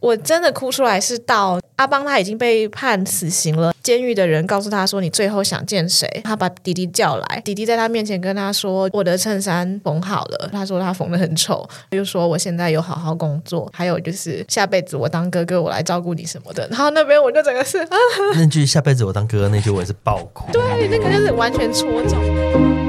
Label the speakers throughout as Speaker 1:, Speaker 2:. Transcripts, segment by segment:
Speaker 1: 我真的哭出来，是到阿邦他已经被判死刑了，监狱的人告诉他说：“你最后想见谁？”他把弟弟叫来，弟弟在他面前跟他说：“我的衬衫缝好了。”他说他缝得很丑，又说：“我现在有好好工作，还有就是下辈子我当哥哥，我来照顾你什么的。”然后那边我就整个是啊，
Speaker 2: 那句“下辈子我当哥哥”那句我也是爆哭。
Speaker 1: 对，那个就是完全戳中。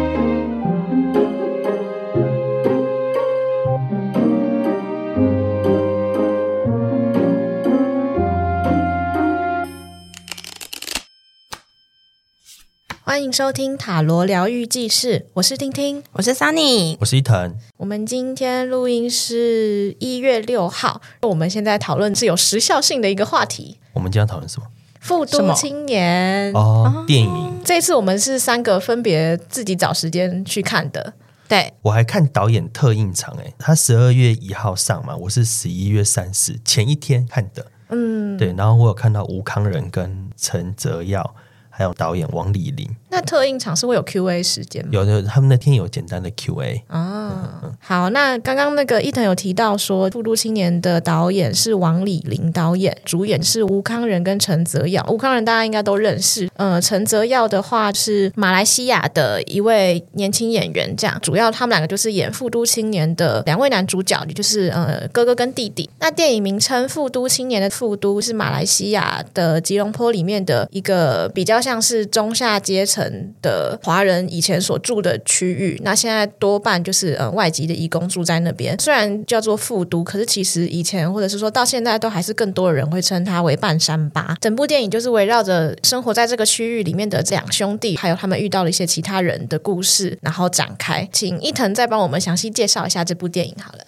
Speaker 1: 欢迎收听塔罗疗愈记事，我是听听，
Speaker 3: 我是 Sunny，
Speaker 2: 我是伊藤。
Speaker 1: 我们今天录音是一月六号，我们现在讨论是有时效性的一个话题。
Speaker 2: 我们今天讨论什么？
Speaker 1: 复读青年
Speaker 2: 哦，电影。
Speaker 1: 这次我们是三个分别自己找时间去看的。对，
Speaker 2: 我还看导演特映场，哎，他十二月一号上嘛，我是十一月三十前一天看的。嗯，对，然后我有看到吴康仁跟陈泽耀。还有导演王李霖，
Speaker 1: 那特映场是会有 Q&A 时间吗？
Speaker 2: 有的，他们那天有简单的 Q&A
Speaker 1: 啊。嗯、好，那刚刚那个伊藤有提到说，《富都青年》的导演是王李霖导演，主演是吴康仁跟陈泽耀。吴康仁大家应该都认识，呃，陈泽耀的话是马来西亚的一位年轻演员，这样主要他们两个就是演《富都青年》的两位男主角，也就是呃哥哥跟弟弟。那电影名称《富都青年》的富都是马来西亚的吉隆坡里面的一个比较像。是中下阶层的华人以前所住的区域，那现在多半就是呃外籍的移工住在那边。虽然叫做复都，可是其实以前或者是说到现在，都还是更多的人会称它为半山巴。整部电影就是围绕着生活在这个区域里面的这两兄弟，还有他们遇到了一些其他人的故事，然后展开。请伊藤再帮我们详细介绍一下这部电影好了。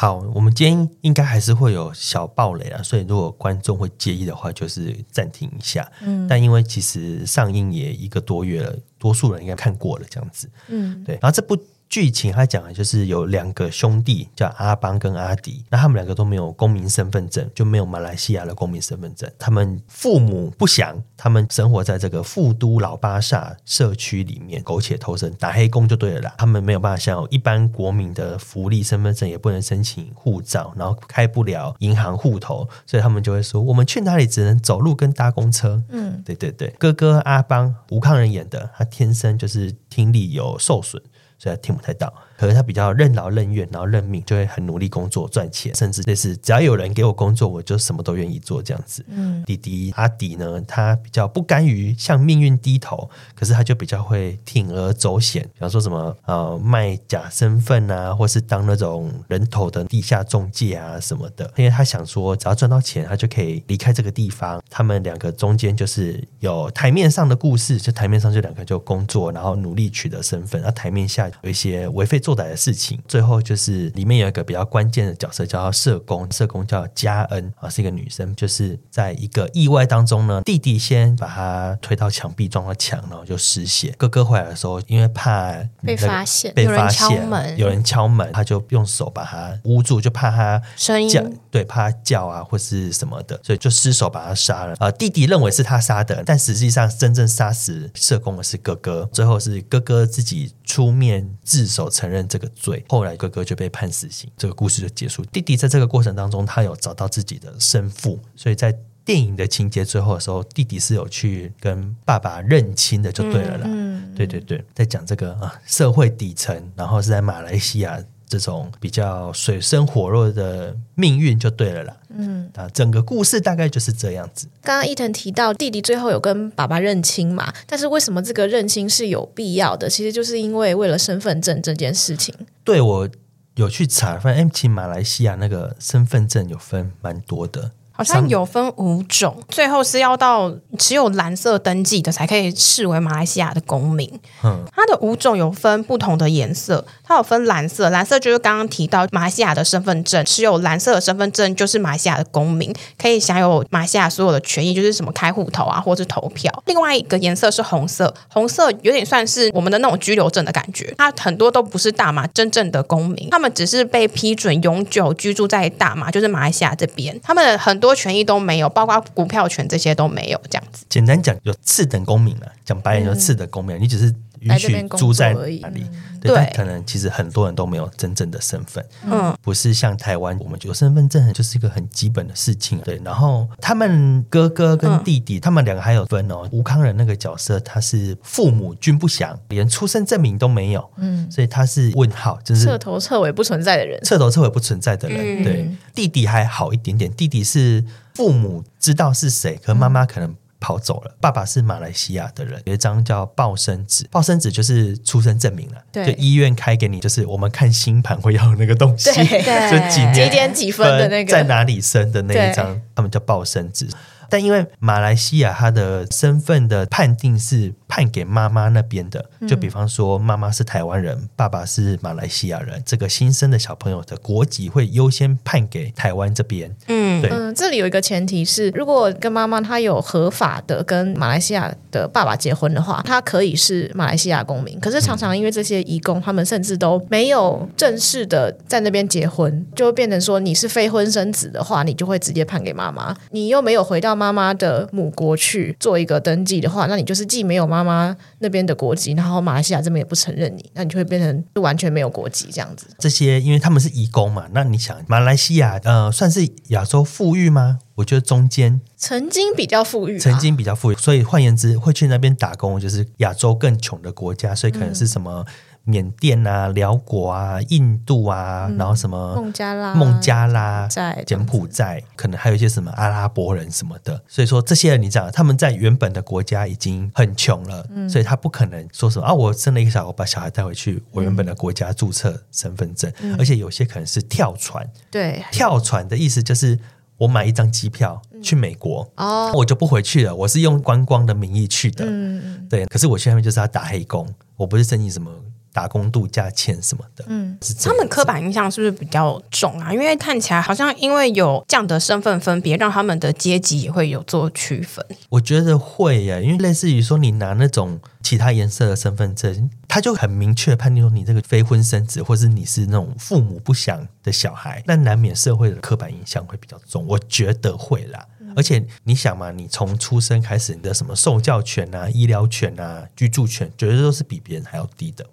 Speaker 2: 好，我们今天应该还是会有小暴雷啊，所以如果观众会介意的话，就是暂停一下。嗯，但因为其实上映也一个多月了，多数人应该看过了这样子。嗯，对，然后这部。剧情他讲的就是有两个兄弟叫阿邦跟阿迪，那他们两个都没有公民身份证，就没有马来西亚的公民身份证。他们父母不详，他们生活在这个富都老巴萨社区里面，苟且偷生，打黑工就对了啦。他们没有办法享有一般国民的福利身份证，也不能申请护照，然后开不了银行户头，所以他们就会说：我们去哪里只能走路跟搭公车。嗯，对对对，哥哥阿邦吴康仁演的，他天生就是听力有受损。所以听不太到。可是他比较任劳任怨，然后认命，就会很努力工作赚钱，甚至类似只要有人给我工作，我就什么都愿意做这样子。嗯，弟弟阿迪呢，他比较不甘于向命运低头，可是他就比较会铤而走险，比方说什么呃卖假身份啊，或是当那种人头的地下中介啊什么的，因为他想说只要赚到钱，他就可以离开这个地方。他们两个中间就是有台面上的故事，就台面上就两个就工作，然后努力取得身份，而台面下有一些为非作做歹的事情，最后就是里面有一个比较关键的角色，叫社工。社工叫嘉恩啊，是一个女生。就是在一个意外当中呢，弟弟先把她推到墙壁，撞到墙，然后就失血。哥哥回来的时候，因为怕
Speaker 1: 被发现，
Speaker 2: 被发现，
Speaker 1: 有人敲门，
Speaker 2: 有人敲门，他就用手把她捂住，就怕她
Speaker 1: 声音，
Speaker 2: 对，怕他叫啊或是什么的，所以就失手把她杀了。啊，弟弟认为是他杀的，但实际上真正杀死社工的是哥哥。最后是哥哥自己出面自首承认。这个罪，后来哥哥就被判死刑，这个故事就结束。弟弟在这个过程当中，他有找到自己的生父，所以在电影的情节最后的时候，弟弟是有去跟爸爸认亲的，就对了啦。嗯，对对对，在讲这个啊，社会底层，然后是在马来西亚。这种比较水深火热的命运就对了啦。嗯，啊，整个故事大概就是这样子。
Speaker 1: 刚刚伊藤提到弟弟最后有跟爸爸认亲嘛？但是为什么这个认亲是有必要的？其实就是因为为了身份证这件事情。
Speaker 2: 对，我有去查，发现其实马来西亚那个身份证有分蛮多的。
Speaker 3: 好像有分五种，最后是要到持有蓝色登记的才可以视为马来西亚的公民。嗯，它的五种有分不同的颜色，它有分蓝色，蓝色就是刚刚提到马来西亚的身份证，持有蓝色的身份证就是马来西亚的公民，可以享有马来西亚所有的权益，就是什么开户头啊，或是投票。另外一个颜色是红色，红色有点算是我们的那种居留证的感觉，它很多都不是大马真正的公民，他们只是被批准永久居住在大马，就是马来西亚这边，他们很多。权益都没有，包括股票权这些都没有，这样子。
Speaker 2: 简单讲，有次等公民了。讲白了，就是次等公民，嗯、你只是允许住在哪
Speaker 3: 里。
Speaker 2: 对，可能其实很多人都没有真正的身份，嗯，不是像台湾，我们有身份证就是一个很基本的事情。对，然后他们哥哥跟弟弟，嗯、他们两个还有分哦。吴康仁那个角色，他是父母均不详，连出生证明都没有，嗯，所以他是问号，就是
Speaker 1: 彻头彻尾不存在的人，
Speaker 2: 彻头彻尾不存在的人。对，嗯、弟弟还好一点点，弟弟是父母知道是谁，可妈妈可能。跑走了。爸爸是马来西亚的人，有一张叫报生纸，报生纸就是出生证明了。对，就医院开给你，就是我们看星盘会要那个东西，对，就几年
Speaker 1: 几点几分的那个，
Speaker 2: 在哪里生的那一张，他们叫报生纸。但因为马来西亚他的身份的判定是判给妈妈那边的，就比方说妈妈是台湾人，爸爸是马来西亚人，这个新生的小朋友的国籍会优先判给台湾这边。嗯，对，
Speaker 1: 嗯，这里有一个前提是，如果跟妈妈她有合法的跟马来西亚的爸爸结婚的话，他可以是马来西亚公民。可是常常因为这些移工，他们甚至都没有正式的在那边结婚，就会变成说你是非婚生子的话，你就会直接判给妈妈，你又没有回到妈妈的母国去做一个登记的话，那你就是既没有妈妈那边的国籍，然后马来西亚这边也不承认你，那你就会变成就完全没有国籍这样子。
Speaker 2: 这些因为他们是移工嘛，那你想马来西亚呃算是亚洲富裕吗？我觉得中间
Speaker 1: 曾经比较富裕，
Speaker 2: 曾经比较富裕，所以换言之，会去那边打工就是亚洲更穷的国家，所以可能是什么。嗯缅甸啊、辽国啊、印度啊，嗯、然后什么
Speaker 1: 孟加拉、
Speaker 2: 孟加拉、柬埔寨，可能还有一些什么阿拉伯人什么的。所以说，这些人你知道，他们在原本的国家已经很穷了，嗯、所以他不可能说什么啊，我生了一个小孩，我把小孩带回去我原本的国家注册身份证。嗯、而且有些可能是跳船，
Speaker 1: 对，
Speaker 2: 跳船的意思就是我买一张机票去美国，哦，我就不回去了，我是用观光的名义去的，嗯，对。可是我去那边就是要打黑工，我不是申请什么。打工度假签什么的，嗯，
Speaker 3: 他们刻板印象是不是比较重啊？因为看起来好像因为有这样的身份分别，让他们的阶级也会有做区分。
Speaker 2: 我觉得会呀，因为类似于说你拿那种其他颜色的身份证，他就很明确判定说你这个非婚生子，或是你是那种父母不详的小孩，那难免社会的刻板印象会比较重。我觉得会啦，嗯、而且你想嘛，你从出生开始，你的什么受教权啊、医疗权啊、居住权，绝对都是比别人还要低的。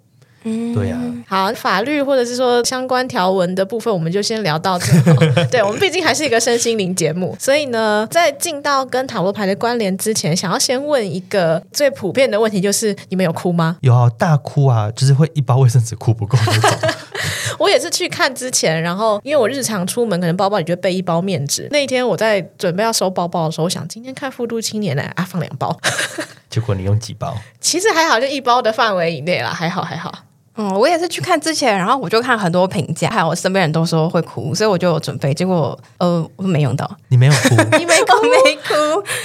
Speaker 2: 嗯，对呀、
Speaker 1: 啊。好，法律或者是说相关条文的部分，我们就先聊到这。对，我们毕竟还是一个身心灵节目，所以呢，在进到跟塔罗牌的关联之前，想要先问一个最普遍的问题，就是你们有哭吗？
Speaker 2: 有啊，大哭啊，就是会一包卫生纸哭不够那种。
Speaker 1: 我也是去看之前，然后因为我日常出门可能包包里就备一包面纸。那一天我在准备要收包包的时候，我想今天看富都青年呢，啊，放两包。
Speaker 2: 结果你用几包？
Speaker 1: 其实还好，就一包的范围以内啦，还好还好。
Speaker 3: 嗯，我也是去看之前，然后我就看很多评价，还有我身边人都说会哭，所以我就有准备。结果呃，我没用到。
Speaker 2: 你没有哭？
Speaker 3: 你没哭？没哭？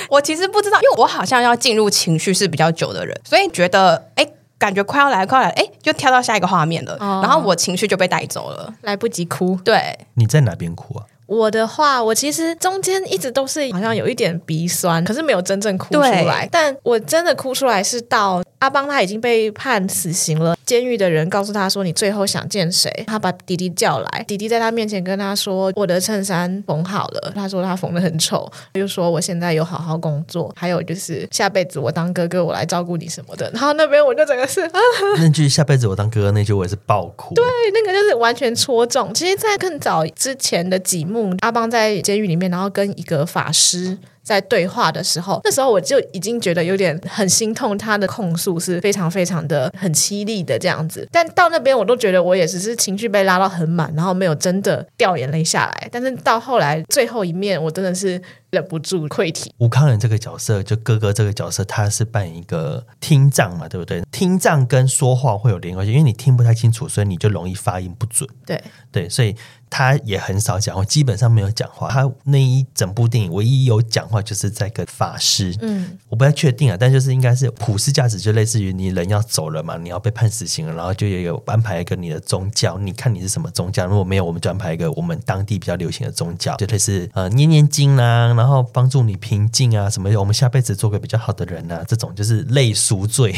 Speaker 3: 我其实不知道，因为我好像要进入情绪是比较久的人，所以觉得哎，感觉快要来，快要来，哎，就跳到下一个画面了，哦、然后我情绪就被带走了，
Speaker 1: 来不及哭。
Speaker 3: 对，
Speaker 2: 你在哪边哭啊？
Speaker 1: 我的话，我其实中间一直都是好像有一点鼻酸，可是没有真正哭出来。但我真的哭出来是到。阿邦他已经被判死刑了，监狱的人告诉他说：“你最后想见谁？”他把弟弟叫来，弟弟在他面前跟他说：“我的衬衫缝好了。”他说他缝的很丑，又说：“我现在有好好工作，还有就是下辈子我当哥哥，我来照顾你什么的。”然后那边我就整个是啊，
Speaker 2: 那句“下辈子我当哥哥”那句我也是爆哭。
Speaker 1: 对，那个就是完全戳中。其实，在更早之前的几幕，阿邦在监狱里面，然后跟一个法师。在对话的时候，那时候我就已经觉得有点很心痛，他的控诉是非常非常的很凄厉的这样子。但到那边，我都觉得我也只是情绪被拉到很满，然后没有真的掉眼泪下来。但是到后来最后一面，我真的是忍不住溃体。
Speaker 2: 吴康仁这个角色，就哥哥这个角色，他是扮演一个听障嘛，对不对？听障跟说话会有连关系，因为你听不太清楚，所以你就容易发音不准。
Speaker 1: 对
Speaker 2: 对，所以。他也很少讲话，基本上没有讲话。他那一整部电影唯一有讲话，就是在跟法师。嗯，我不太确定啊，但就是应该是普世价值，就类似于你人要走了嘛，你要被判死刑了，然后就也有安排一个你的宗教，你看你是什么宗教。如果没有，我们就安排一个我们当地比较流行的宗教，就类似呃念念经啊，然后帮助你平静啊什么。我们下辈子做个比较好的人啊，这种就是类赎罪。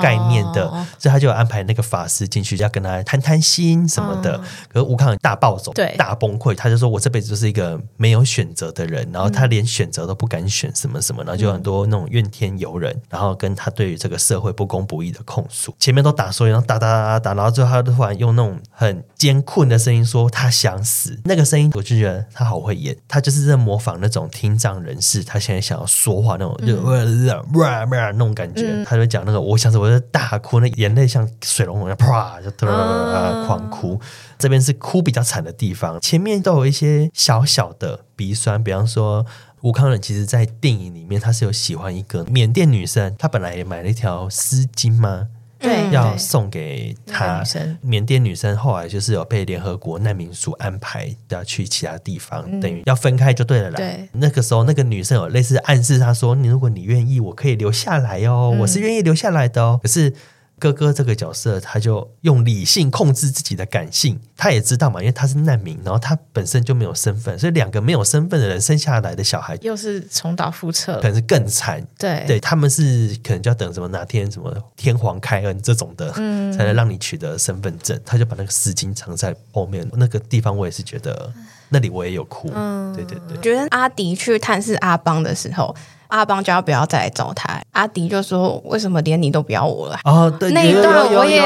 Speaker 2: 概念的，哦、所以他就安排那个法师进去，要跟他谈谈心什么的。哦、可是吴慷仁大暴走，
Speaker 1: 对，
Speaker 2: 大崩溃，他就说：“我这辈子就是一个没有选择的人，然后他连选择都不敢选，什么什么，然后就很多那种怨天尤人，然后跟他对于这个社会不公不义的控诉。前面都打所有，然后打打打打打，然后最后他突然用那种很艰困的声音说他想死。那个声音我就觉得他好会演，他就是在模仿那种听障人士，他现在想要说话那种，就哇哇那种感觉。嗯、他就讲那个，我想。我就大哭，那眼泪像水龙头一样，啪就突然狂哭。这边是哭比较惨的地方，前面都有一些小小的鼻酸。比方说，吴康仁其实在电影里面他是有喜欢一个缅甸女生，他本来也买了一条丝巾吗？对，要送给她。缅甸女生后来就是有被联合国难民署安排要去其他地方，嗯、等于要分开就对了啦。对，那个时候那个女生有类似暗示她说：“你如果你愿意，我可以留下来哦，嗯、我是愿意留下来的哦。”可是。哥哥这个角色，他就用理性控制自己的感性。他也知道嘛，因为他是难民，然后他本身就没有身份，所以两个没有身份的人生下来的小孩，
Speaker 1: 又是重蹈覆辙，
Speaker 2: 可能是更惨。
Speaker 1: 对，
Speaker 2: 对他们是可能就要等什么哪天什么天皇开恩这种的，嗯，才能让你取得身份证。他就把那个丝巾藏在后面那个地方，我也是觉得那里我也有哭。嗯，对对对，
Speaker 3: 觉得阿迪去探视阿邦的时候。阿邦就要不要再来找他？阿迪就说：“为什么连你都不要我了？”
Speaker 2: 哦，对，
Speaker 3: 那一段我也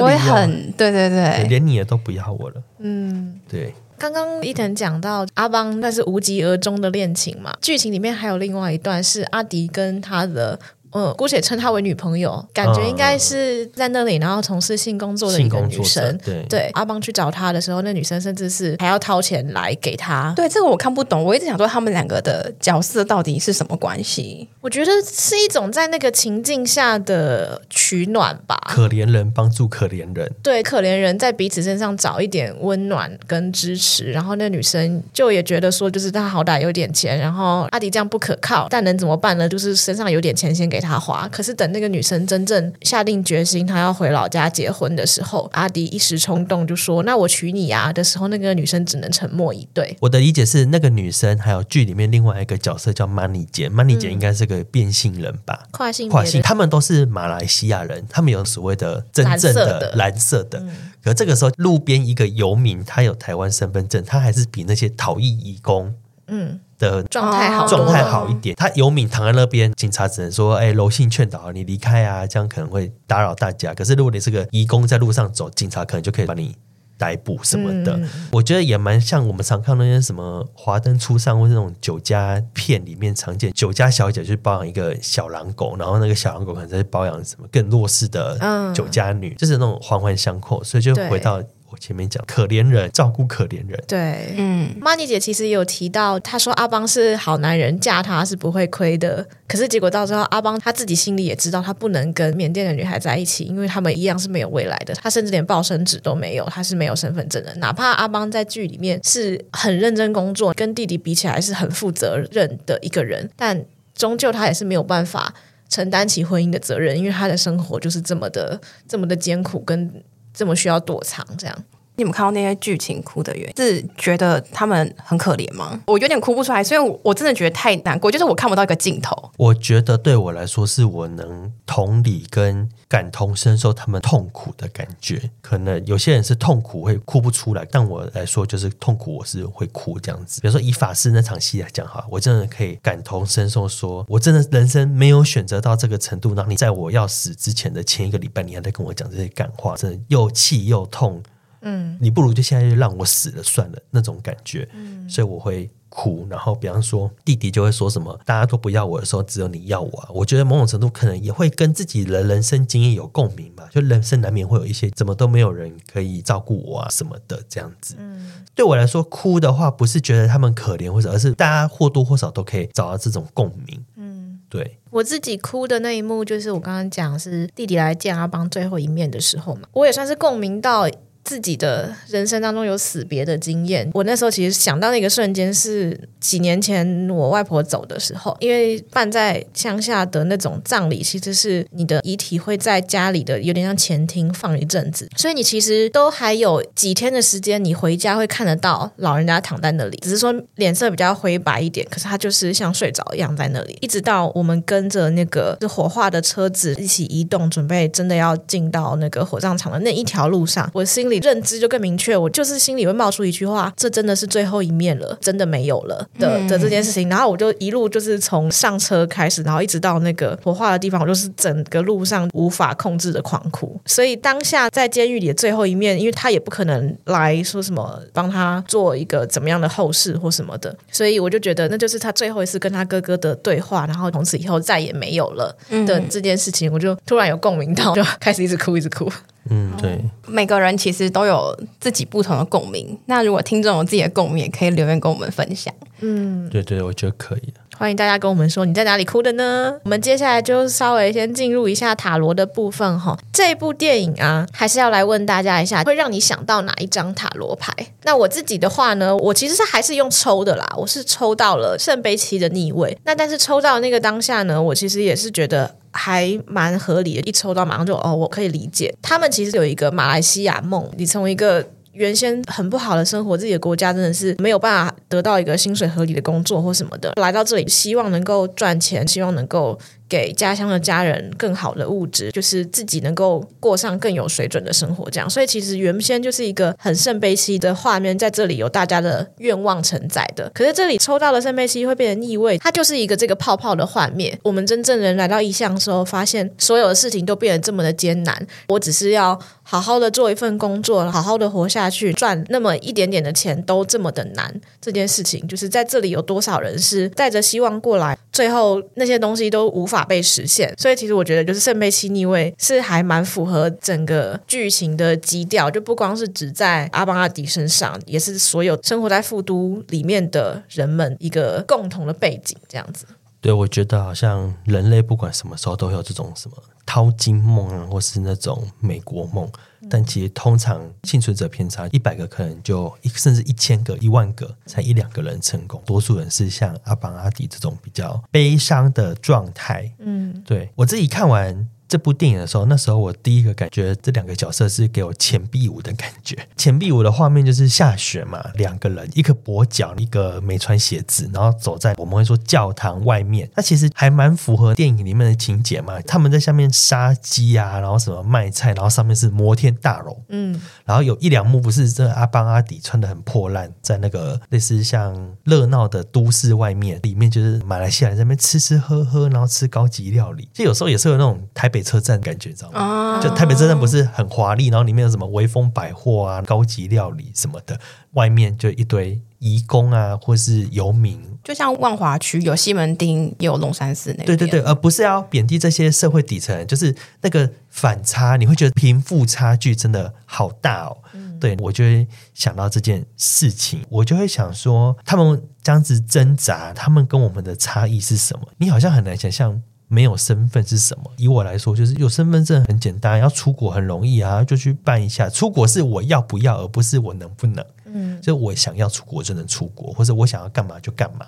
Speaker 3: 我也很对对对，
Speaker 2: 连你也都不要我了。
Speaker 1: 嗯，
Speaker 2: 对。
Speaker 1: 刚刚伊藤讲到阿邦那是无疾而终的恋情嘛？剧情里面还有另外一段是阿迪跟他的。嗯，姑且称她为女朋友，感觉应该是在那里，然后从事性工作的一个女生。对对，阿邦去找她的时候，那女生甚至是还要掏钱来给她。
Speaker 3: 对，这个我看不懂，我一直想说他们两个的角色到底是什么关系？
Speaker 1: 我觉得是一种在那个情境下的取暖吧。
Speaker 2: 可怜人帮助可怜人，
Speaker 1: 对，可怜人在彼此身上找一点温暖跟支持。然后那女生就也觉得说，就是她好歹有点钱，然后阿迪这样不可靠，但能怎么办呢？就是身上有点钱先给他。他花，可是等那个女生真正下定决心，她要回老家结婚的时候，阿迪一时冲动就说：“那我娶你啊！”的时候，那个女生只能沉默以对。
Speaker 2: 我的理解是，那个女生还有剧里面另外一个角色叫 Money 姐，Money 姐应该是个变性人吧？
Speaker 1: 跨性
Speaker 2: 跨性，他们都是马来西亚人，他们有所谓的真正的蓝色的。嗯、可这个时候，路边一个游民，他有台湾身份证，他还是比那些逃逸义工，嗯。的
Speaker 1: 状态好，
Speaker 2: 状态好一点。他游敏躺在那边，警察只能说：“哎，柔性劝导你离开啊，这样可能会打扰大家。”可是如果你是个义工在路上走，警察可能就可以把你逮捕什么的。嗯、我觉得也蛮像我们常看那些什么《华灯初上》或者那种酒家片里面常见，酒家小姐去包养一个小狼狗，然后那个小狼狗可能在包养什么更弱势的酒家女，嗯、就是那种环环相扣，所以就回到。我前面讲可怜人照顾可怜人，
Speaker 1: 对，嗯，Money 姐其实也有提到，她说阿邦是好男人，嫁他是不会亏的。可是结果到最后，阿邦他自己心里也知道，他不能跟缅甸的女孩在一起，因为他们一样是没有未来的。他甚至连报生纸都没有，他是没有身份证的。哪怕阿邦在剧里面是很认真工作，跟弟弟比起来是很负责任的一个人，但终究他也是没有办法承担起婚姻的责任，因为他的生活就是这么的这么的艰苦跟。这么需要躲藏，这样。
Speaker 3: 你们看到那些剧情哭的原因是觉得他们很可怜吗？我有点哭不出来，所以我，我真的觉得太难过，就是我看不到一个尽头。
Speaker 2: 我觉得对我来说，是我能同理跟感同身受他们痛苦的感觉。可能有些人是痛苦会哭不出来，但我来说就是痛苦，我是会哭这样子。比如说以法师那场戏来讲哈，我真的可以感同身受说，我真的人生没有选择到这个程度，让你在我要死之前的前一个礼拜，你还在跟我讲这些感话，真的又气又痛。嗯，你不如就现在就让我死了算了那种感觉，嗯，所以我会哭。然后比方说弟弟就会说什么，大家都不要我的时候，只有你要我啊。我觉得某种程度可能也会跟自己的人生经验有共鸣吧。就人生难免会有一些怎么都没有人可以照顾我啊什么的这样子。嗯，对我来说哭的话，不是觉得他们可怜或者，而是大家或多或少都可以找到这种共鸣。嗯，对，
Speaker 1: 我自己哭的那一幕，就是我刚刚讲是弟弟来见阿邦最后一面的时候嘛，我也算是共鸣到。自己的人生当中有死别的经验。我那时候其实想到那个瞬间是几年前我外婆走的时候，因为办在乡下的那种葬礼，其实是你的遗体会在家里的有点像前厅放一阵子，所以你其实都还有几天的时间，你回家会看得到老人家躺在那里，只是说脸色比较灰白一点，可是他就是像睡着一样在那里，一直到我们跟着那个火化的车子一起移动，准备真的要进到那个火葬场的那一条路上，我心里认知就更明确，我就是心里会冒出一句话：这真的是最后一面了，真的没有了的的这件事情。然后我就一路就是从上车开始，然后一直到那个火化的地方，我就是整个路上无法控制的狂哭。所以当下在监狱里的最后一面，因为他也不可能来说什么帮他做一个怎么样的后事或什么的，所以我就觉得那就是他最后一次跟他哥哥的对话，然后从此以后再也没有了的这件事情，我就突然有共鸣到，就开始一直哭，一直哭。
Speaker 2: 嗯，对，
Speaker 3: 每个人其实都有自己不同的共鸣。那如果听众有自己的共鸣，也可以留言跟我们分享。
Speaker 1: 嗯，
Speaker 2: 对对，我觉得可以。
Speaker 1: 欢迎大家跟我们说你在哪里哭的呢？我们接下来就稍微先进入一下塔罗的部分哈。这部电影啊，还是要来问大家一下，会让你想到哪一张塔罗牌？那我自己的话呢，我其实是还是用抽的啦，我是抽到了圣杯七的逆位。那但是抽到那个当下呢，我其实也是觉得。还蛮合理的，一抽到马上就哦，我可以理解。他们其实有一个马来西亚梦，你从一个原先很不好的生活，自己的国家真的是没有办法得到一个薪水合理的工作或什么的，来到这里希望能够赚钱，希望能够。给家乡的家人更好的物质，就是自己能够过上更有水准的生活，这样。所以其实原先就是一个很圣杯七的画面，在这里有大家的愿望承载的。可是这里抽到了圣杯七会变成逆位，它就是一个这个泡泡的幻灭。我们真正人来到异乡的时候，发现所有的事情都变得这么的艰难。我只是要好好的做一份工作，好好的活下去，赚那么一点点的钱都这么的难。这件事情就是在这里有多少人是带着希望过来，最后那些东西都无法。被实现，所以其实我觉得就是圣杯七逆位是还蛮符合整个剧情的基调，就不光是只在阿邦阿迪身上，也是所有生活在富都里面的人们一个共同的背景，这样子。
Speaker 2: 对，我觉得好像人类不管什么时候都会有这种什么淘金梦啊，或是那种美国梦。但其实通常幸存者偏差，一百个可能就一甚至一千个、一万个，才一两个人成功。多数人是像阿邦阿迪这种比较悲伤的状态。嗯，对，我自己看完。这部电影的时候，那时候我第一个感觉，这两个角色是给我钱币舞的感觉。钱币舞的画面就是下雪嘛，两个人，一个跛脚，一个没穿鞋子，然后走在我们会说教堂外面。那其实还蛮符合电影里面的情节嘛。他们在下面杀鸡啊，然后什么卖菜，然后上面是摩天大楼。嗯，然后有一两幕不是这阿邦阿迪穿的很破烂，在那个类似像热闹的都市外面，里面就是马来西亚人在那边吃吃喝喝，然后吃高级料理。就有时候也是有那种台北。北车站感觉，知道吗？就台北车站不是很华丽，然后里面有什么威风百货啊、高级料理什么的，外面就一堆移工啊，或是游民，
Speaker 3: 就像万华区有西门町，也有龙山寺那。
Speaker 2: 对对对，而不是要贬低这些社会底层，就是那个反差，你会觉得贫富差距真的好大哦。嗯、对，我就会想到这件事情，我就会想说，他们这样子挣扎，他们跟我们的差异是什么？你好像很难想象。没有身份是什么？以我来说，就是有身份证很简单，要出国很容易啊，就去办一下。出国是我要不要，而不是我能不能。嗯，就我想要出国就能出国，或者我想要干嘛就干嘛。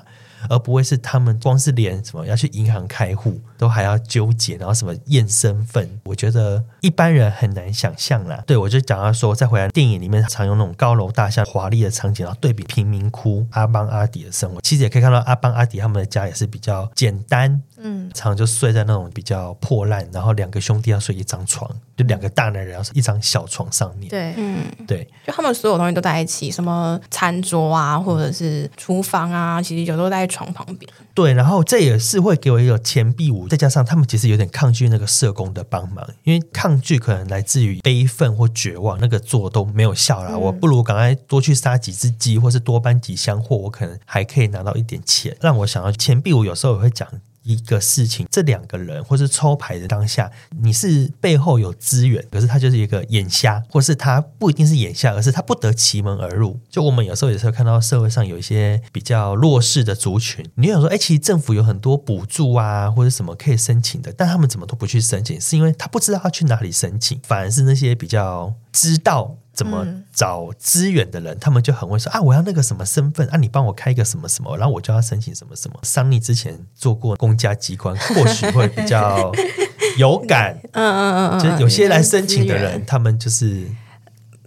Speaker 2: 而不会是他们光是连什么要去银行开户都还要纠结，然后什么验身份，我觉得一般人很难想象啦。对，我就讲到说，再回来电影里面常用那种高楼大厦、华丽的场景，然后对比贫民窟阿邦阿迪的生活，其实也可以看到阿邦阿迪他们的家也是比较简单，嗯，常就睡在那种比较破烂，然后两个兄弟要睡一张床，就两个大男人要睡一张小床上面，
Speaker 3: 对，嗯，
Speaker 2: 对，
Speaker 3: 就他们所有东西都在一起，什么餐桌啊，或者是厨房啊，其实有时候在。床旁边，
Speaker 2: 对，然后这也是会给我一个钱币五，再加上他们其实有点抗拒那个社工的帮忙，因为抗拒可能来自于悲愤或绝望，那个做都没有效了，嗯、我不如赶快多去杀几只鸡，或是多搬几箱货，我可能还可以拿到一点钱，让我想到钱币五有时候也会讲。一个事情，这两个人或是抽牌的当下，你是背后有资源，可是他就是一个眼瞎，或是他不一定是眼瞎，而是他不得其门而入。就我们有时候也是会看到社会上有一些比较弱势的族群，你有说，哎，其实政府有很多补助啊，或者什么可以申请的，但他们怎么都不去申请，是因为他不知道要去哪里申请，反而是那些比较知道。怎么找资源的人，嗯、他们就很会说啊，我要那个什么身份啊，你帮我开一个什么什么，然后我就要申请什么什么。桑尼之前做过公家机关，或许会比较 有感。嗯嗯嗯嗯，就是有些来申请的人，他们就是。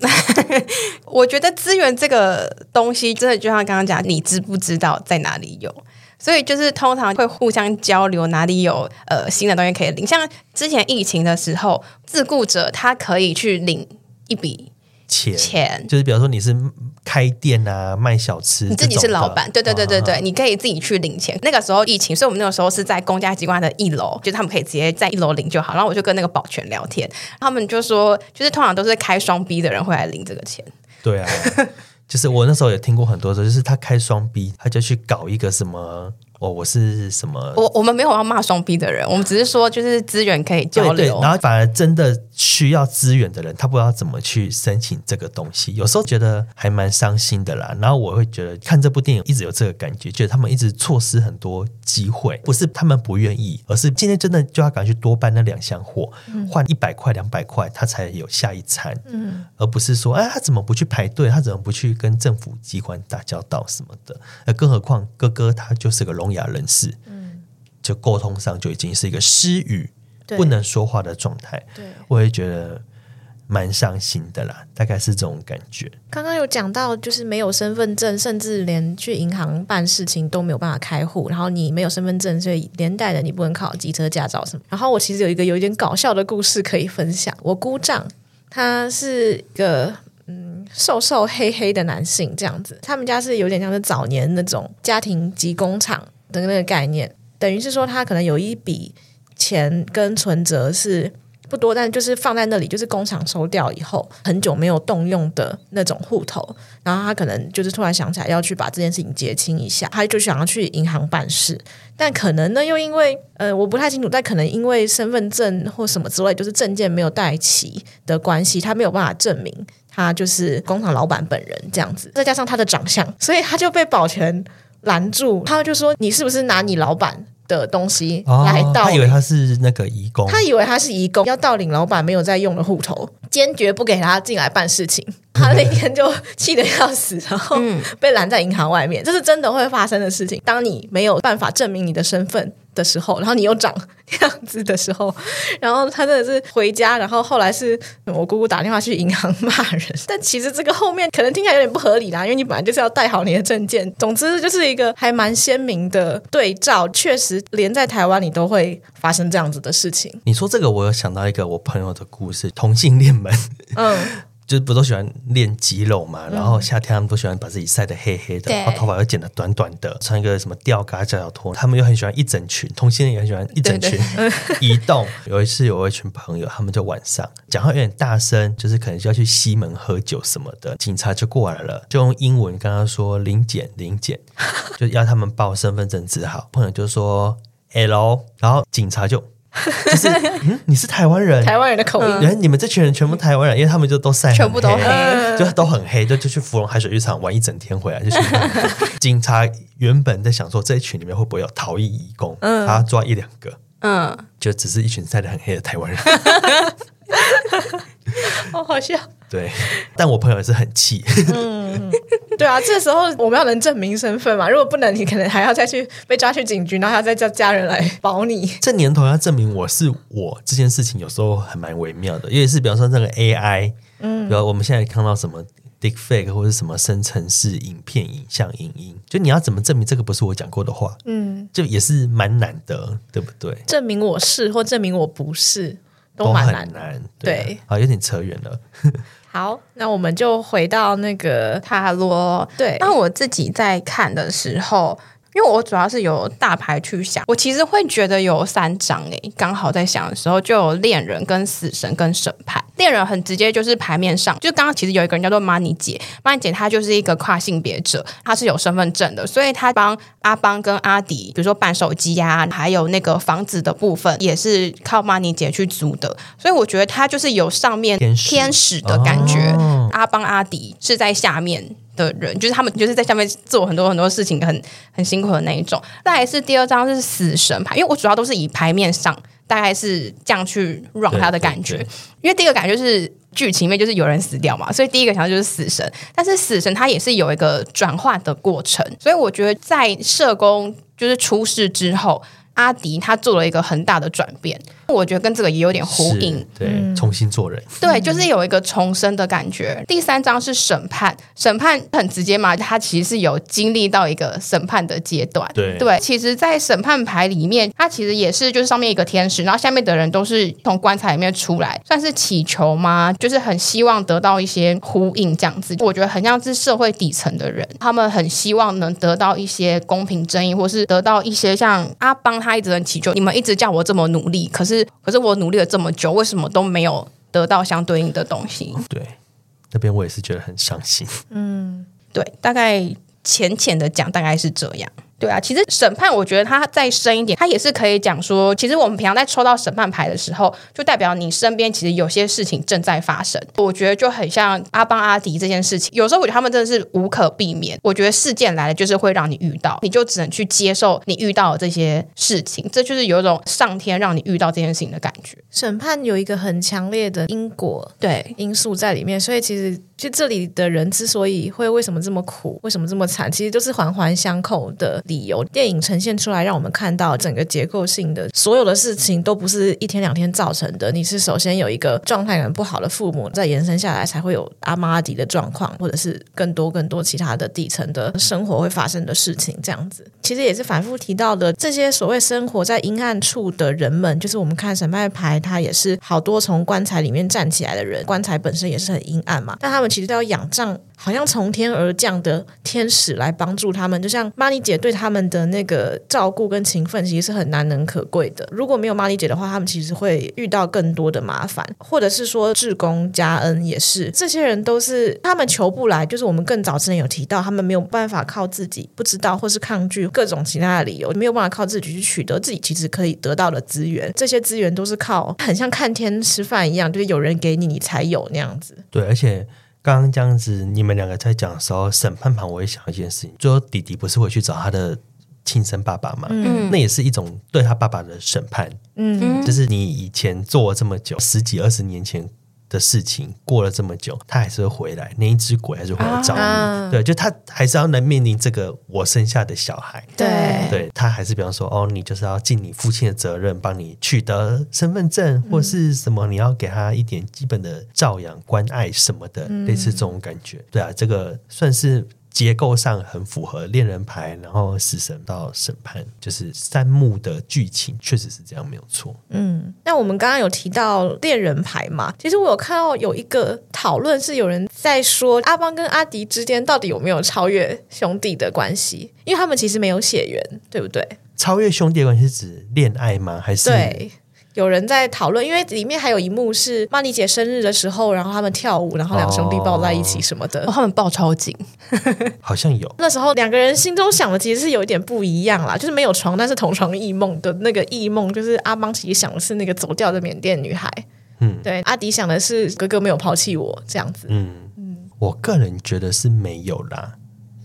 Speaker 3: 我觉得资源这个东西，真的就像刚刚讲，你知不知道在哪里有？所以就是通常会互相交流，哪里有呃新的东西可以领。像之前疫情的时候，自雇者他可以去领一笔钱，钱
Speaker 2: 就是比方说你是开店啊，卖小吃，
Speaker 3: 你自己是老板，对对对对对，啊、你可以自己去领钱。那个时候疫情，所以我们那个时候是在公家机关的一楼，就是他们可以直接在一楼领就好。然后我就跟那个保全聊天，他们就说，就是通常都是开双 B 的人会来领这个钱。
Speaker 2: 对啊。就是我那时候也听过很多的，就是他开双 B，他就去搞一个什么。哦，我是什么？
Speaker 3: 我我们没有要骂双 B 的人，我们只是说就是资源可以交流。
Speaker 2: 对对，然后反而真的需要资源的人，他不知道怎么去申请这个东西，有时候觉得还蛮伤心的啦。然后我会觉得看这部电影一直有这个感觉，觉得他们一直错失很多机会，不是他们不愿意，而是今天真的就要赶去多搬那两箱货，嗯、换一百块两百块，他才有下一餐。嗯，而不是说，哎，他怎么不去排队？他怎么不去跟政府机关打交道什么的？呃，更何况哥哥他就是个聋哑人士，嗯，就沟通上就已经是一个失语，对不能说话的状态。对，我也觉得蛮伤心的啦，大概是这种感觉。
Speaker 1: 刚刚有讲到，就是没有身份证，甚至连去银行办事情都没有办法开户。然后你没有身份证，所以连带的你不能考机车驾照什么。然后我其实有一个有一点搞笑的故事可以分享。我姑丈他是一个嗯瘦瘦黑黑的男性，这样子，他们家是有点像是早年那种家庭及工厂。的那个概念，等于是说他可能有一笔钱跟存折是不多，但就是放在那里，就是工厂收掉以后很久没有动用的那种户头，然后他可能就是突然想起来要去把这件事情结清一下，他就想要去银行办事，但可能呢又因为呃我不太清楚，但可能因为身份证或什么之类，就是证件没有带齐的关系，他没有办法证明他就是工厂老板本人这样子，再加上他的长相，所以他就被保全。拦住，他就说：“你是不是拿你老板的东西来盗领？”
Speaker 2: 他以为他是那个义工，
Speaker 1: 他以为他是义工，要盗领老板没有在用的户头，坚决不给他进来办事情。他那天就气得要死，然后被拦在银行外面。这是真的会发生的事情。当你没有办法证明你的身份的时候，然后你又长这样子的时候，然后他真的是回家，然后后来是我姑姑打电话去银行骂人。但其实这个后面可能听起来有点不合理啦，因为你本来就是要带好你的证件。总之就是一个还蛮鲜明的对照，确实连在台湾你都会发生这样子的事情。
Speaker 2: 你说这个，我有想到一个我朋友的故事，同性恋们，嗯。就是不都喜欢练肌肉嘛？然后夏天他们都喜欢把自己晒得黑黑的，对然后头发又剪得短短的，穿一个什么吊嘎脚脚拖。他们又很喜欢一整群，同性恋也很喜欢一整群 移动。有一次有一群朋友，他们就晚上讲话有点大声，就是可能就要去西门喝酒什么的，警察就过来了，就用英文跟他说“临检，临检”，就要他们报身份证字号。朋友就说 “Hello”，然后警察就。就是，嗯，你是台湾人，
Speaker 1: 台湾人的口音。
Speaker 2: 原来你们这群人全部台湾人，因为他们就都晒，
Speaker 3: 全部都黑，
Speaker 2: 就都很黑，就就去芙蓉海水浴场玩一整天回来。就是 警察原本在想说，这一群里面会不会有逃逸义工，嗯，他抓一两个，嗯，就只是一群晒得很黑的台湾人。
Speaker 1: 好好笑，
Speaker 2: 对，但我朋友也是很气，
Speaker 1: 嗯，对啊，这时候我们要能证明身份嘛，如果不能，你可能还要再去被抓去警局，然后还要再叫家人来保你。
Speaker 2: 这年头要证明我是我这件事情，有时候还蛮微妙的，尤其是比方说那个 AI，嗯，比如我们现在看到什么 Deepfake 或者什么生成式影片、影像、影音，就你要怎么证明这个不是我讲过的话？嗯，就也是蛮难的，对不对？
Speaker 1: 证明我是或证明我不是。都蛮难，难，
Speaker 2: 对，啊、对，好，有点扯远了。
Speaker 1: 好，那我们就回到那个
Speaker 3: 塔罗。对，那我自己在看的时候。因为我主要是有大牌去想，我其实会觉得有三张诶，刚好在想的时候就有恋人、跟死神、跟审判。恋人很直接，就是牌面上，就刚刚其实有一个人叫做 Money 姐，Money 姐她就是一个跨性别者，她是有身份证的，所以她帮阿邦跟阿迪，比如说办手机呀、啊，还有那个房子的部分，也是靠 Money 姐去租的，所以我觉得她就是有上面天使的感觉，哦、阿邦阿迪是在下面。的人就是他们，就是在下面做很多很多事情，很很辛苦的那一种。再来是第二张是死神牌，因为我主要都是以牌面上大概是这样去让他的感觉。因为第一个感觉是剧情里面就是有人死掉嘛，所以第一个想到就是死神。但是死神他也是有一个转换的过程，所以我觉得在社工就是出事之后，阿迪他做了一个很大的转变。我觉得跟这个也有点呼应，
Speaker 2: 对，重新做人，
Speaker 3: 对，就是有一个重生的感觉。第三章是审判，审判很直接嘛，他其实是有经历到一个审判的阶段，
Speaker 2: 对，
Speaker 3: 对。其实，在审判牌里面，他其实也是就是上面一个天使，然后下面的人都是从棺材里面出来，算是祈求吗？就是很希望得到一些呼应这样子。我觉得很像是社会底层的人，他们很希望能得到一些公平正义，或是得到一些像阿邦他一直很祈求，你们一直叫我这么努力，可是。可是我努力了这么久，为什么都没有得到相对应的东西？
Speaker 2: 对，那边我也是觉得很伤心。
Speaker 3: 嗯，对，大概浅浅的讲，大概是这样。对啊，其实审判，我觉得它再深一点，它也是可以讲说，其实我们平常在抽到审判牌的时候，就代表你身边其实有些事情正在发生。我觉得就很像阿邦阿迪这件事情，有时候我觉得他们真的是无可避免。我觉得事件来了就是会让你遇到，你就只能去接受你遇到的这些事情，这就是有一种上天让你遇到这件事情的感觉。
Speaker 1: 审判有一个很强烈的因果对因素在里面，所以其实。就这里的人之所以会为什么这么苦，为什么这么惨，其实都是环环相扣的理由。电影呈现出来，让我们看到整个结构性的所有的事情都不是一天两天造成的。你是首先有一个状态很不好的父母，再延伸下来才会有阿玛阿迪的状况，或者是更多更多其他的底层的生活会发生的事情。这样子，其实也是反复提到的。这些所谓生活在阴暗处的人们，就是我们看审判牌，他也是好多从棺材里面站起来的人，棺材本身也是很阴暗嘛，但他们。其实都要仰仗，好像从天而降的天使来帮助他们，就像玛丽姐对他们的那个照顾跟情分，其实是很难能可贵的。如果没有玛丽姐的话，他们其实会遇到更多的麻烦，或者是说志工加恩也是，这些人都是他们求不来，就是我们更早之前有提到，他们没有办法靠自己，不知道或是抗拒各种其他的理由，没有办法靠自己去取得自己其实可以得到的资源。这些资源都是靠很像看天吃饭一样，就是有人给你，你才有那样子。
Speaker 2: 对，而且。刚刚这样子，你们两个在讲的时候，审判旁我也想一件事情，就说弟弟不是回去找他的亲生爸爸嘛？嗯，那也是一种对他爸爸的审判。嗯，就是你以前做了这么久，十几二十年前。的事情过了这么久，他还是会回来，那一只鬼还是会来找你。啊、对，就他还是要能面临这个我生下的小孩。
Speaker 3: 对，
Speaker 2: 对他还是比方说，哦，你就是要尽你父亲的责任，帮你取得身份证或是什么，你要给他一点基本的照养、关爱什么的，嗯、类似这种感觉。对啊，这个算是。结构上很符合恋人牌，然后死神到审判，就是三幕的剧情，确实是这样，没有错。
Speaker 1: 嗯，那我们刚刚有提到恋人牌嘛？其实我有看到有一个讨论，是有人在说阿邦跟阿迪之间到底有没有超越兄弟的关系？因为他们其实没有血缘，对不对？
Speaker 2: 超越兄弟的关系是指恋爱吗？还是
Speaker 1: 对？有人在讨论，因为里面还有一幕是曼妮姐生日的时候，然后他们跳舞，然后两兄弟抱在一起什么的，
Speaker 3: 哦、他们抱超紧，
Speaker 2: 好像有。
Speaker 1: 那时候两个人心中想的其实是有一点不一样啦，就是没有床，但是同床异梦的那个异梦，就是阿邦其实想的是那个走掉的缅甸女孩，嗯，对，阿迪想的是哥哥没有抛弃我这样子，
Speaker 2: 嗯。嗯，我个人觉得是没有啦。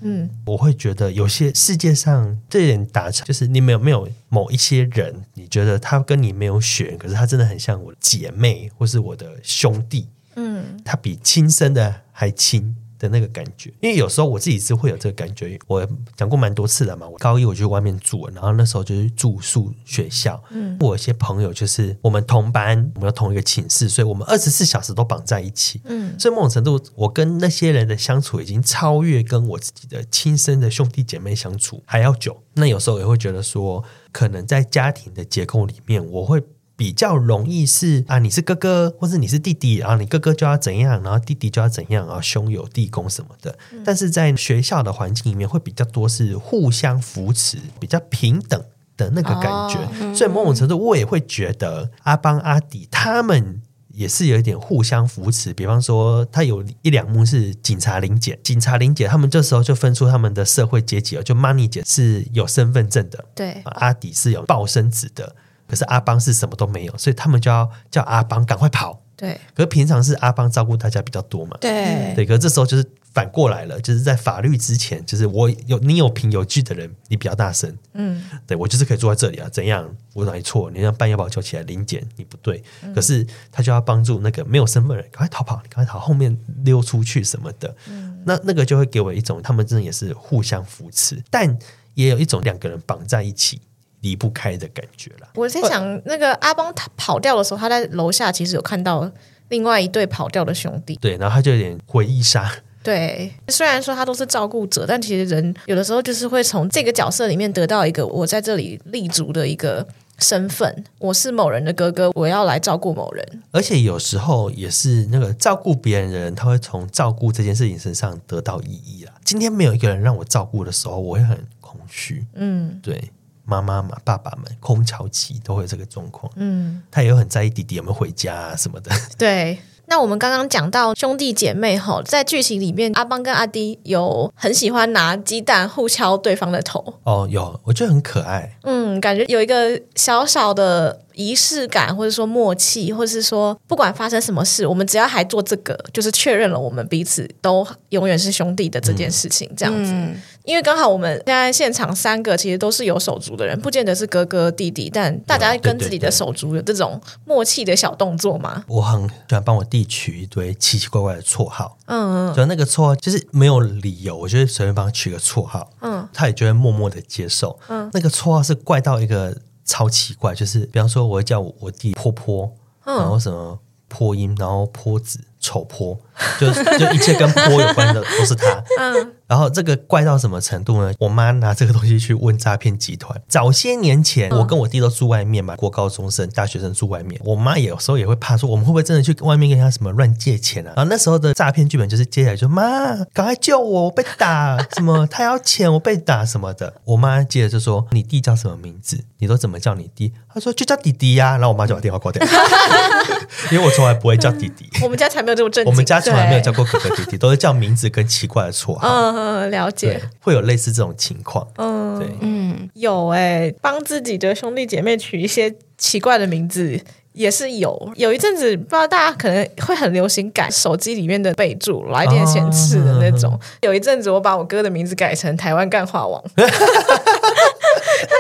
Speaker 2: 嗯，我会觉得有些世界上这点达成，就是你没有没有某一些人，你觉得他跟你没有血，可是他真的很像我的姐妹或是我的兄弟，嗯，他比亲生的还亲。的那个感觉，因为有时候我自己是会有这个感觉。我讲过蛮多次了嘛，我高一我去外面住，然后那时候就是住宿学校。嗯，我有些朋友就是我们同班，我们要同一个寝室，所以我们二十四小时都绑在一起。嗯，所以某种程度，我跟那些人的相处已经超越跟我自己的亲生的兄弟姐妹相处还要久。那有时候也会觉得说，可能在家庭的结构里面，我会。比较容易是啊，你是哥哥，或者你是弟弟，然后你哥哥就要怎样，然后弟弟就要怎样啊，兄友弟恭什么的。嗯、但是在学校的环境里面，会比较多是互相扶持，比较平等的那个感觉。哦嗯、所以某种程度，我也会觉得阿邦阿迪他们也是有一点互相扶持。比方说，他有一两幕是警察林姐，警察林姐，他们这时候就分出他们的社会阶级了。就 Money 姐是有身份证的，
Speaker 1: 对，
Speaker 2: 阿迪是有报生子的。可是阿邦是什么都没有，所以他们就要叫阿邦赶快跑。
Speaker 1: 对，
Speaker 2: 可是平常是阿邦照顾大家比较多嘛。
Speaker 3: 对，
Speaker 2: 对。可是这时候就是反过来了，就是在法律之前，就是我有你有凭有据的人，你比较大声，嗯，对我就是可以坐在这里啊，怎样？我哪里错？你让半夜把我叫起来临检，你不对，嗯、可是他就要帮助那个没有身份的人，赶快逃跑，赶快逃，后面溜出去什么的，嗯，那那个就会给我一种他们真的也是互相扶持，但也有一种两个人绑在一起离不开的感觉了。
Speaker 1: 我在想，那个阿邦他跑掉的时候，他在楼下其实有看到另外一对跑掉的兄弟，
Speaker 2: 对，然后他就有点回忆杀。
Speaker 1: 对，虽然说他都是照顾者，但其实人有的时候就是会从这个角色里面得到一个我在这里立足的一个身份。我是某人的哥哥，我要来照顾某人。
Speaker 2: 而且有时候也是那个照顾别人的人，他会从照顾这件事情身上得到意义啦。今天没有一个人让我照顾的时候，我会很空虚。嗯，对，妈妈嘛，爸爸们空巢期都会有这个状况。嗯，他也有很在意弟弟有没有回家啊什么的。
Speaker 1: 对。那我们刚刚讲到兄弟姐妹吼，在剧情里面，阿邦跟阿迪有很喜欢拿鸡蛋互敲对方的头。
Speaker 2: 哦，有，我觉得很可爱。
Speaker 1: 嗯，感觉有一个小小的。仪式感，或者说默契，或者是说不管发生什么事，我们只要还做这个，就是确认了我们彼此都永远是兄弟的这件事情，这样子。嗯、因为刚好我们现在现场三个其实都是有手足的人，不见得是哥哥弟弟，但大家跟自己的手足有这种默契的小动作嘛。
Speaker 2: 我很喜欢帮我弟取一堆奇奇怪怪的绰号，嗯嗯，就那个绰号就是没有理由，我就随便帮他取个绰号，嗯，他也就会默默的接受，嗯，那个绰号是怪到一个。超奇怪，就是比方说，我会叫我弟坡坡，嗯、然后什么泼音，然后坡子。丑坡，就就一切跟坡有关的都是他。嗯，然后这个怪到什么程度呢？我妈拿这个东西去问诈骗集团。早些年前，我跟我弟都住外面嘛，国高中生、大学生住外面。我妈也有时候也会怕说，我们会不会真的去外面跟他什么乱借钱啊？然后那时候的诈骗剧本就是接下来就妈，赶快救我，我被打，什么他要钱，我被打什么的。我妈接着就说：“你弟叫什么名字？你都怎么叫你弟？”他说：“就叫弟弟呀。”然后我妈就把电话挂掉，因为我从来不会叫弟弟。
Speaker 1: 我们家才没有。
Speaker 2: 我们家从来没有叫过哥哥弟弟，都是叫名字跟奇怪的绰号。
Speaker 1: 嗯，了解，
Speaker 2: 会有类似这种情况。嗯，对，
Speaker 1: 嗯，有哎、欸，帮自己的兄弟姐妹取一些奇怪的名字也是有。有一阵子，不知道大家可能会很流行改手机里面的备注，来电显示的那种。哦、有一阵子，我把我哥的名字改成台湾干话王。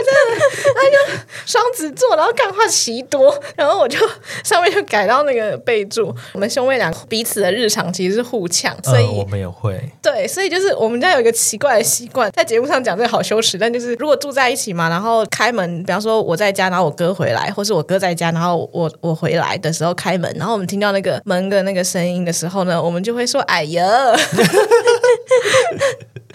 Speaker 1: 他真的，他就双子座，然后干话奇多，然后我就上面就改到那个备注，我们兄妹俩彼此的日常其实是互呛，所以、
Speaker 2: 我们也会
Speaker 1: 对，所以就是我们家有一个奇怪的习惯，在节目上讲这个好羞耻，但就是如果住在一起嘛，然后开门，比方说我在家，然后我哥回来，或是我哥在家，然后我我回来的时候开门，然后我们听到那个门的那个声音的时候呢，我们就会说：“哎呀。”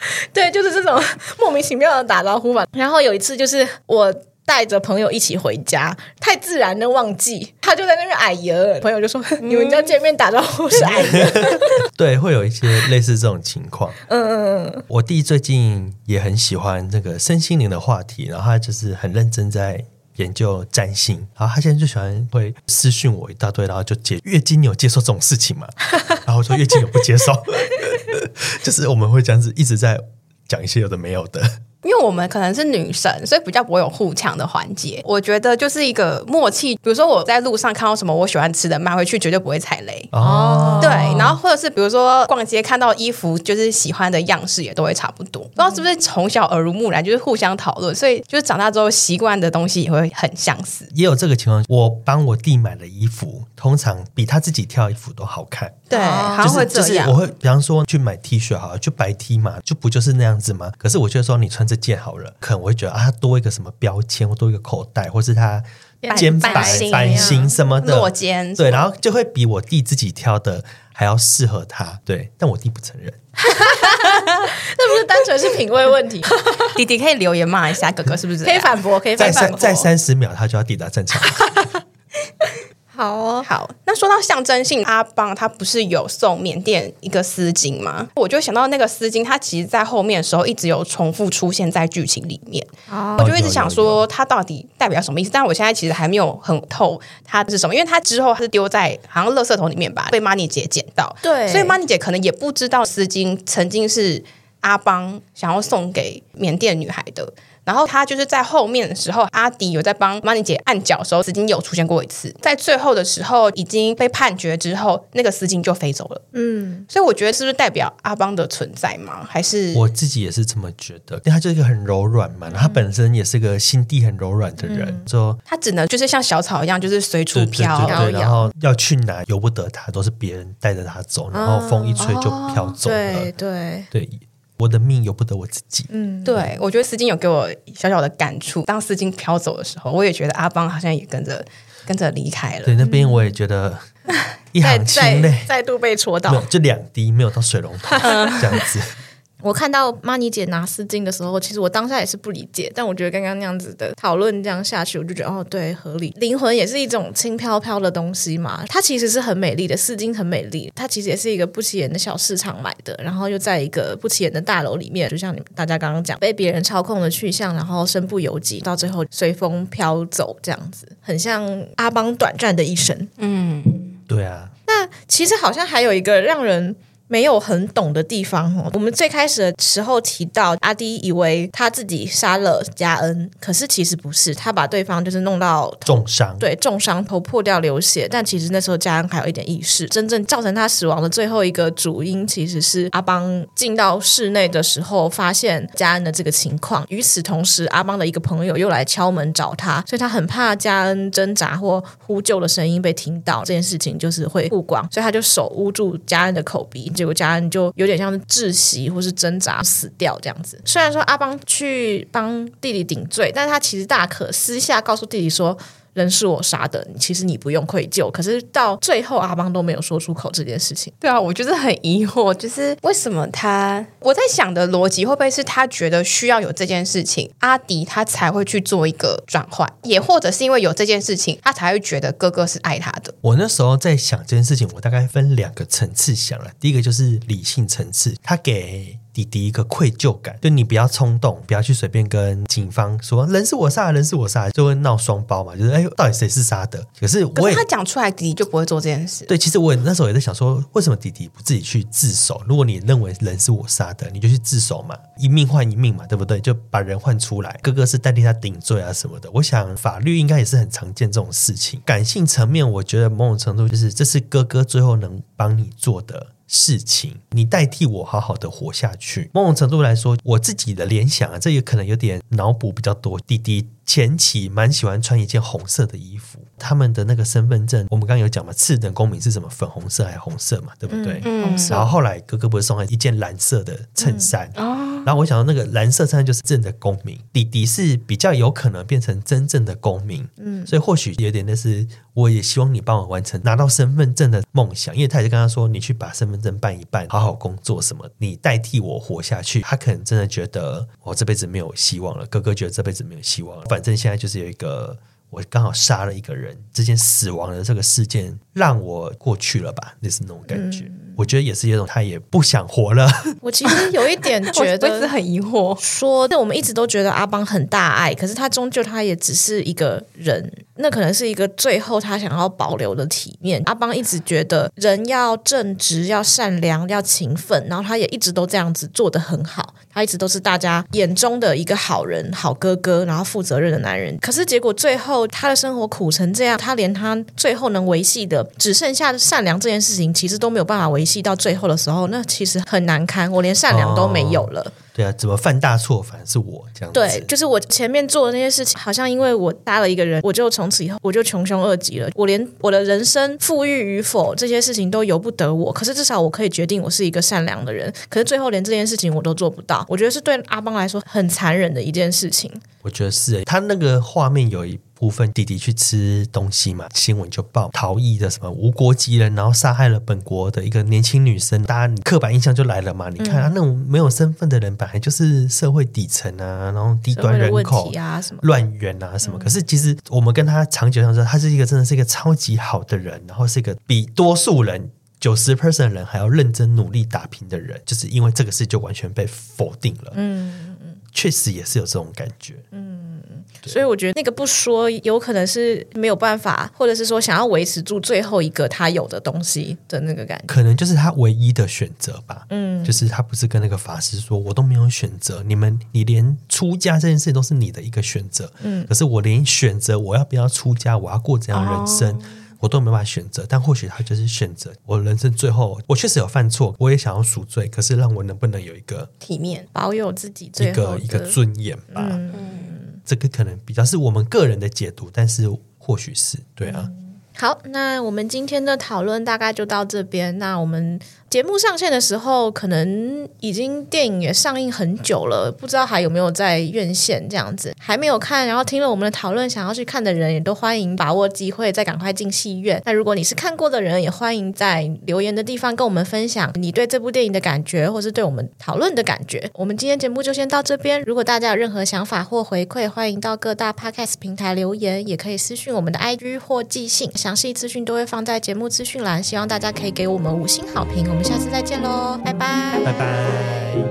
Speaker 1: 对，就是这种 莫名其妙的打招呼吧。然后有一次，就是我带着朋友一起回家，太自然的忘记，他就在那边哎呀，朋友就说：“你们家见面打招呼是哎呀。”
Speaker 2: 对，会有一些类似这种情况。嗯嗯嗯。我弟最近也很喜欢这个身心灵的话题，然后他就是很认真在研究占星。然后他现在就喜欢会私讯我一大堆，然后就解月经，你有接受这种事情吗？然后我说月经有不接受。就是我们会这样子一直在讲一些有的没有的。
Speaker 3: 因为我们可能是女生，所以比较不会有互抢的环节。我觉得就是一个默契。比如说我在路上看到什么我喜欢吃的，买回去绝对不会踩雷。哦，对。然后或者是比如说逛街看到衣服，就是喜欢的样式也都会差不多。不知道是不是从小耳濡目染，就是互相讨论，所以就是长大之后习惯的东西也会很相似。
Speaker 2: 也有这个情况，我帮我弟买的衣服，通常比他自己挑衣服都好看。
Speaker 3: 对，好像会这样。
Speaker 2: 就是就是、我会比方说去买 T 恤，好了，就白 T 嘛，就不就是那样子吗？可是我觉得说你穿这件好了，可能我会觉得啊，它多一个什么标签，或多一个口袋，或是它肩摆版型什么的，
Speaker 3: 落肩，
Speaker 2: 对，然后就会比我弟自己挑的还要适合他。对，但我弟不承认，
Speaker 1: 那不是单纯是品味问题。
Speaker 3: 弟弟可以留言骂一下哥哥，是不是？
Speaker 1: 可以反驳，可以反
Speaker 2: 驳，在三十秒他就要抵达正常。
Speaker 1: 好哦，
Speaker 3: 好。那说到象征性，阿邦他不是有送缅甸一个丝巾吗？我就想到那个丝巾，它其实在后面的时候一直有重复出现在剧情里面。哦，我就一直想说，它到底代表什么意思？但我现在其实还没有很透它是什么，因为它之后是丢在好像垃圾桶里面吧，被 Money 姐捡到。
Speaker 1: 对，
Speaker 3: 所以 Money 姐可能也不知道丝巾曾经是阿邦想要送给缅甸女孩的。然后他就是在后面的时候，阿迪有在帮 Money 姐按脚的时候，丝巾有出现过一次。在最后的时候，已经被判决之后，那个丝巾就飞走了。嗯，所以我觉得是不是代表阿邦的存在吗？还是
Speaker 2: 我自己也是这么觉得？因为他就是一个很柔软嘛，他本身也是个心地很柔软的人，说、嗯、
Speaker 3: 他只能就是像小草一样，就是随处飘，
Speaker 2: 然后要去哪由不得他，都是别人带着他走，然后风一吹就飘走了。哦、
Speaker 1: 对对
Speaker 2: 对。我的命由不得我自己。嗯，
Speaker 3: 对，我觉得丝巾有给我小小的感触。当丝巾飘走的时候，我也觉得阿邦好像也跟着跟着离开了。
Speaker 2: 对，那边我也觉得 一行清泪
Speaker 1: 再，再度被戳到，
Speaker 2: 就两滴没有到水龙头这样子。
Speaker 1: 我看到妈尼姐拿丝巾的时候，其实我当下也是不理解，但我觉得刚刚那样子的讨论这样下去，我就觉得哦，对，合理。灵魂也是一种轻飘飘的东西嘛，它其实是很美丽的，丝巾很美丽，它其实也是一个不起眼的小市场买的，然后又在一个不起眼的大楼里面，就像你们大家刚刚讲，被别人操控的去向，然后身不由己，到最后随风飘走，这样子，很像阿邦短暂的一生。嗯，
Speaker 2: 对啊。
Speaker 1: 那其实好像还有一个让人。没有很懂的地方哦。我们最开始的时候提到，阿迪以为他自己杀了嘉恩，可是其实不是，他把对方就是弄到
Speaker 2: 重伤，
Speaker 1: 对，重伤，头破掉流血。但其实那时候嘉恩还有一点意识。真正造成他死亡的最后一个主因，其实是阿邦进到室内的时候发现嘉恩的这个情况。与此同时，阿邦的一个朋友又来敲门找他，所以他很怕嘉恩挣扎或呼救的声音被听到，这件事情就是会曝光，所以他就手捂住嘉恩的口鼻。结果家人就有点像是窒息或是挣扎死掉这样子。虽然说阿邦去帮弟弟顶罪，但他其实大可私下告诉弟弟说。人是我杀的，其实你不用愧疚。可是到最后，阿邦都没有说出口这件事情。
Speaker 3: 对啊，我就是很疑惑，就是为什么他？我在想的逻辑会不会是他觉得需要有这件事情，阿迪他才会去做一个转换，也或者是因为有这件事情，他才会觉得哥哥是爱他的。
Speaker 2: 我那时候在想这件事情，我大概分两个层次想了。第一个就是理性层次，他给。弟弟一个愧疚感，就你不要冲动，不要去随便跟警方说人是我杀的，人是我杀的，就会闹双胞嘛。就是哎，到底谁是杀的？可是我
Speaker 3: 他讲出来，弟弟就不会做这件事。
Speaker 2: 对，其实我那时候也在想说，为什么弟弟不自己去自首？如果你认为人是我杀的，你就去自首嘛，一命换一命嘛，对不对？就把人换出来，哥哥是代替他顶罪啊什么的。我想法律应该也是很常见这种事情。感性层面，我觉得某种程度就是这是哥哥最后能帮你做的。事情，你代替我好好的活下去。某种程度来说，我自己的联想啊，这也可能有点脑补比较多。弟弟前期蛮喜欢穿一件红色的衣服，他们的那个身份证，我们刚刚有讲嘛，次等公民是什么？粉红色还是红色嘛？对不对？嗯，然后后来哥哥不是送了一件蓝色的衬衫，嗯，然后我想到那个蓝色衬衫就是真的公民，弟弟是比较有可能变成真正的公民。嗯，所以或许有点那是。我也希望你帮我完成拿到身份证的梦想，因为他也是跟他说：“你去把身份证办一办，好好工作什么，你代替我活下去。”他可能真的觉得我这辈子没有希望了，哥哥觉得这辈子没有希望了。反正现在就是有一个，我刚好杀了一个人，这件死亡的这个事件让我过去了吧，就是那种感觉。我觉得也是一种，他也不想活了。
Speaker 1: 我其实有一点 觉得，
Speaker 3: 是很疑惑。
Speaker 1: 说，那我们一直都觉得阿邦很大爱，可是他终究他也只是一个人，那可能是一个最后他想要保留的体面。阿邦一直觉得人要正直、要善良、要勤奋，然后他也一直都这样子做得很好。他一直都是大家眼中的一个好人、好哥哥，然后负责任的男人。可是结果最后他的生活苦成这样，他连他最后能维系的只剩下善良这件事情，其实都没有办法维系。戏到最后的时候，那其实很难堪。我连善良都没有了。哦、
Speaker 2: 对啊，怎么犯大错，反而是我这样子。
Speaker 1: 对，就是我前面做的那些事情，好像因为我搭了一个人，我就从此以后我就穷凶恶极了。我连我的人生富裕与否这些事情都由不得我。可是至少我可以决定我是一个善良的人。可是最后连这件事情我都做不到，我觉得是对阿邦来说很残忍的一件事情。
Speaker 2: 我觉得是，他那个画面有一。部分弟弟去吃东西嘛，新闻就报逃逸的什么无国籍人，然后杀害了本国的一个年轻女生，大家刻板印象就来了嘛。你看他那种没有身份的人，本来就是社会底层啊，然后低端人口啊，什么乱源啊什么。可是其实我们跟他长久相处，他是一个真的是一个超级好的人，然后是一个比多数人九十 percent 人还要认真努力打拼的人，就是因为这个事就完全被否定了。嗯嗯嗯，确实也是有这种感觉。嗯。
Speaker 1: 所以我觉得那个不说，有可能是没有办法，或者是说想要维持住最后一个他有的东西的那个感觉，
Speaker 2: 可能就是他唯一的选择吧。嗯，就是他不是跟那个法师说，我都没有选择，你们你连出家这件事都是你的一个选择。嗯，可是我连选择我要不要出家，我要过怎样人生。哦我都没办法选择，但或许他就是选择。我人生最后，我确实有犯错，我也想要赎罪，可是让我能不能有一个
Speaker 3: 体面，
Speaker 1: 保有自己最后
Speaker 2: 一个一个尊严吧？嗯，这个可能比较是我们个人的解读，但是或许是对啊。
Speaker 1: 好，那我们今天的讨论大概就到这边。那我们。节目上线的时候，可能已经电影也上映很久了，不知道还有没有在院线这样子。还没有看，然后听了我们的讨论，想要去看的人，也都欢迎把握机会，再赶快进戏院。那如果你是看过的人，也欢迎在留言的地方跟我们分享你对这部电影的感觉，或是对我们讨论的感觉。我们今天节目就先到这边。如果大家有任何想法或回馈，欢迎到各大 Podcast 平台留言，也可以私讯我们的 IG 或寄信，详细资讯都会放在节目资讯栏。希望大家可以给我们五星好评。我们下次再见喽，拜拜，
Speaker 2: 拜拜。